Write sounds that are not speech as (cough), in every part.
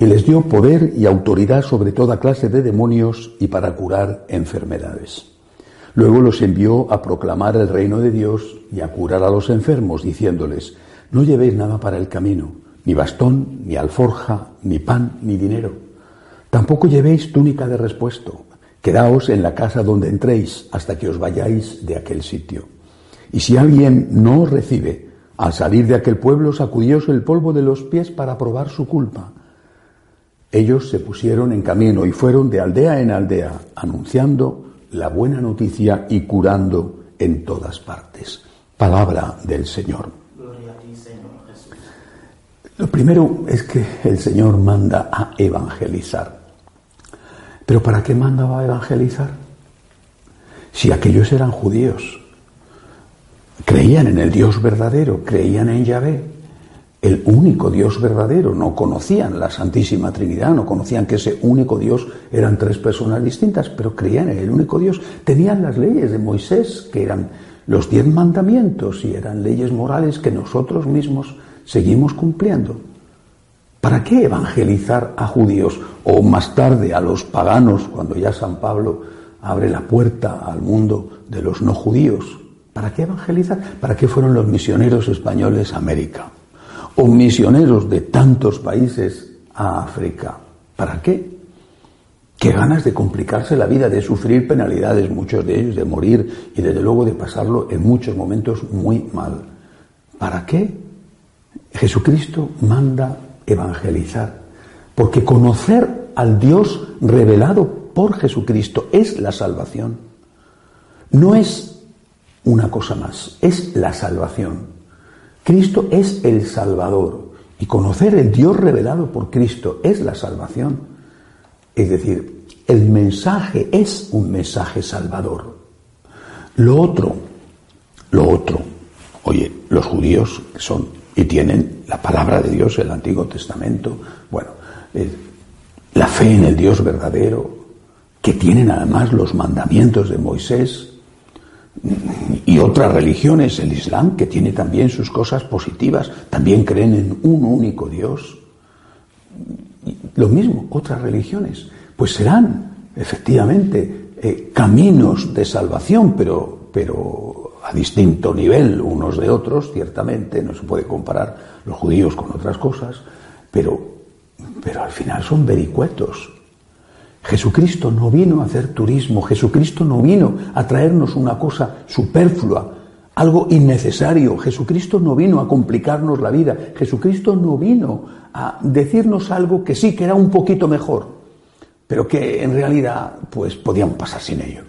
y les dio poder y autoridad sobre toda clase de demonios y para curar enfermedades. Luego los envió a proclamar el reino de Dios y a curar a los enfermos, diciéndoles, no llevéis nada para el camino, ni bastón, ni alforja, ni pan, ni dinero. Tampoco llevéis túnica de respuesto. Quedaos en la casa donde entréis hasta que os vayáis de aquel sitio. Y si alguien no os recibe, al salir de aquel pueblo sacudíos el polvo de los pies para probar su culpa. Ellos se pusieron en camino y fueron de aldea en aldea, anunciando la buena noticia y curando en todas partes. Palabra del Señor. Lo primero es que el Señor manda a evangelizar. ¿Pero para qué manda a evangelizar? Si aquellos eran judíos, creían en el Dios verdadero, creían en Yahvé, el único Dios verdadero, no conocían la Santísima Trinidad, no conocían que ese único Dios eran tres personas distintas, pero creían en el único Dios. Tenían las leyes de Moisés, que eran los diez mandamientos y eran leyes morales que nosotros mismos seguimos cumpliendo. ¿Para qué evangelizar a judíos o más tarde a los paganos cuando ya San Pablo abre la puerta al mundo de los no judíos? ¿Para qué evangelizar? ¿Para qué fueron los misioneros españoles a América? O misioneros de tantos países a África. ¿Para qué? Qué ganas de complicarse la vida, de sufrir penalidades, muchos de ellos, de morir y desde luego de pasarlo en muchos momentos muy mal. ¿Para qué? Jesucristo manda evangelizar, porque conocer al Dios revelado por Jesucristo es la salvación. No es una cosa más, es la salvación. Cristo es el Salvador y conocer el Dios revelado por Cristo es la salvación. Es decir, el mensaje es un mensaje salvador. Lo otro, lo otro, oye, los judíos son y tienen la palabra de Dios, el Antiguo Testamento, bueno, eh, la fe en el Dios verdadero, que tienen además los mandamientos de Moisés, y otras religiones, el Islam, que tiene también sus cosas positivas, también creen en un único Dios. Lo mismo, otras religiones, pues serán efectivamente eh, caminos de salvación, pero, pero a distinto nivel unos de otros, ciertamente, no se puede comparar los judíos con otras cosas, pero, pero al final son vericuetos Jesucristo no vino a hacer turismo, Jesucristo no vino a traernos una cosa superflua, algo innecesario. Jesucristo no vino a complicarnos la vida, Jesucristo no vino a decirnos algo que sí, que era un poquito mejor, pero que en realidad pues podíamos pasar sin ello.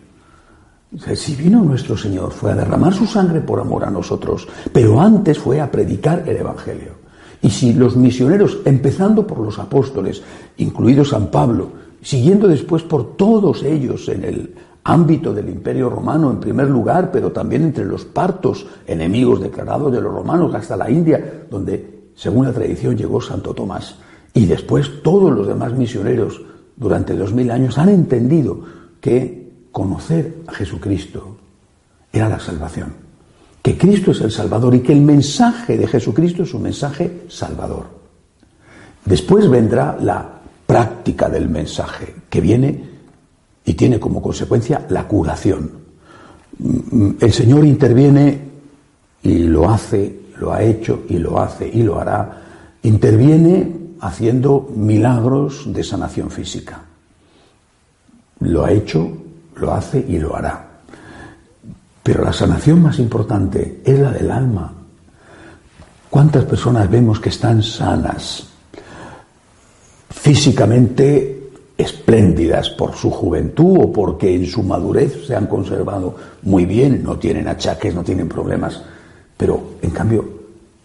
Si vino nuestro Señor fue a derramar su sangre por amor a nosotros, pero antes fue a predicar el Evangelio. Y si los misioneros, empezando por los apóstoles, incluido San Pablo, siguiendo después por todos ellos en el ámbito del imperio romano en primer lugar, pero también entre los partos, enemigos declarados de los romanos, hasta la India, donde, según la tradición, llegó Santo Tomás. Y después todos los demás misioneros durante dos mil años han entendido que conocer a Jesucristo era la salvación, que Cristo es el Salvador y que el mensaje de Jesucristo es un mensaje salvador. Después vendrá la práctica del mensaje, que viene y tiene como consecuencia la curación. Mm, el Señor interviene y lo hace, lo ha hecho y lo hace y lo hará. Interviene haciendo milagros de sanación física. Lo ha hecho, lo hace y lo hará. Pero la sanación más importante es la del alma. ¿Cuántas personas vemos que están sanas, físicamente espléndidas por su juventud o porque en su madurez se han conservado muy bien, no tienen achaques, no tienen problemas. Pero, en cambio,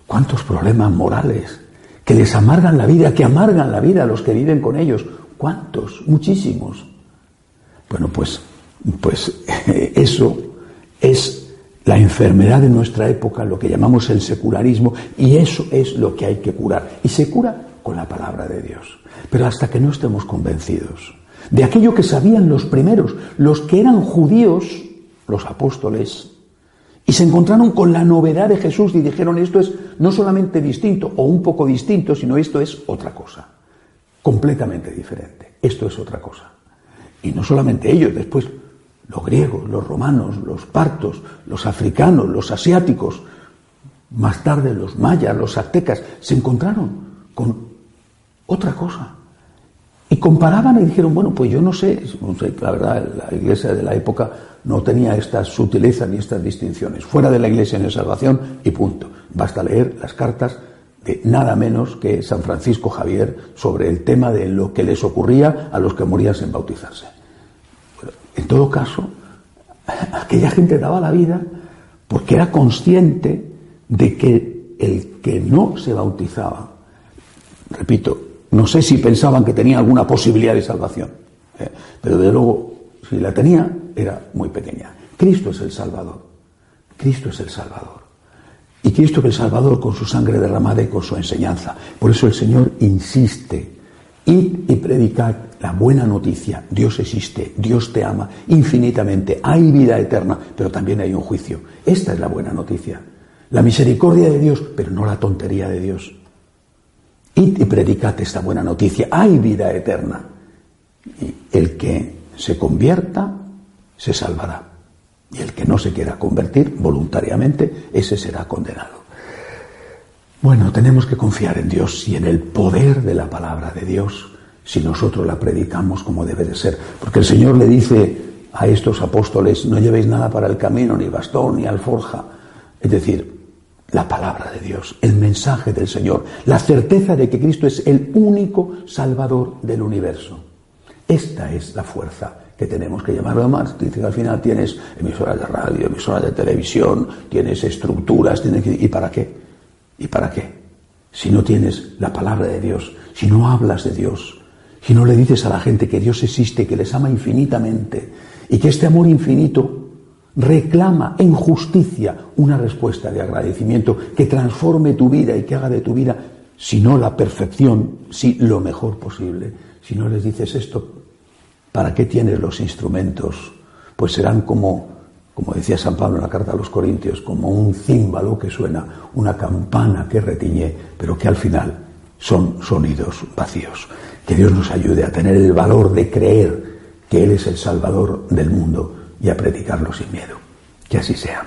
¿cuántos problemas morales que les amargan la vida, que amargan la vida a los que viven con ellos? ¿Cuántos? Muchísimos. Bueno, pues, pues (laughs) eso es la enfermedad de nuestra época, lo que llamamos el secularismo, y eso es lo que hay que curar. Y se cura con la palabra de Dios. Pero hasta que no estemos convencidos de aquello que sabían los primeros, los que eran judíos, los apóstoles, y se encontraron con la novedad de Jesús y dijeron esto es no solamente distinto o un poco distinto, sino esto es otra cosa, completamente diferente. Esto es otra cosa. Y no solamente ellos, después los griegos, los romanos, los partos, los africanos, los asiáticos, más tarde los mayas, los aztecas, se encontraron con otra cosa. Y comparaban y dijeron, bueno, pues yo no sé, la verdad, la iglesia de la época no tenía estas sutilezas ni estas distinciones. Fuera de la iglesia en salvación y punto. Basta leer las cartas de nada menos que San Francisco Javier sobre el tema de lo que les ocurría a los que morían sin bautizarse. en todo caso, (laughs) aquella gente daba la vida porque era consciente de que el que no se bautizaba, repito, no sé si pensaban que tenía alguna posibilidad de salvación, ¿eh? pero de luego, si la tenía, era muy pequeña. Cristo es el Salvador. Cristo es el Salvador. Y Cristo es el Salvador con su sangre derramada y con su enseñanza. Por eso el Señor insiste. Id y predicad la buena noticia. Dios existe, Dios te ama infinitamente. Hay vida eterna, pero también hay un juicio. Esta es la buena noticia. La misericordia de Dios, pero no la tontería de Dios. Y predicad esta buena noticia. Hay vida eterna. Y el que se convierta se salvará. Y el que no se quiera convertir voluntariamente, ese será condenado. Bueno, tenemos que confiar en Dios y en el poder de la palabra de Dios si nosotros la predicamos como debe de ser. Porque el Señor le dice a estos apóstoles, no llevéis nada para el camino, ni bastón, ni alforja. Es decir, la palabra de Dios, el mensaje del Señor, la certeza de que Cristo es el único Salvador del universo. Esta es la fuerza que tenemos que llamarlo más. Dice que al final tienes emisoras de radio, emisoras de televisión, tienes estructuras, tienes ¿y para qué? ¿Y para qué? Si no tienes la palabra de Dios, si no hablas de Dios, si no le dices a la gente que Dios existe, que les ama infinitamente y que este amor infinito reclama en justicia una respuesta de agradecimiento que transforme tu vida y que haga de tu vida, si no la perfección, si lo mejor posible. Si no les dices esto, ¿para qué tienes los instrumentos? Pues serán como, como decía San Pablo en la carta a los Corintios, como un címbalo que suena, una campana que retiñe, pero que al final son sonidos vacíos. Que Dios nos ayude a tener el valor de creer que Él es el Salvador del mundo y a predicarlo sin miedo. Que así sea.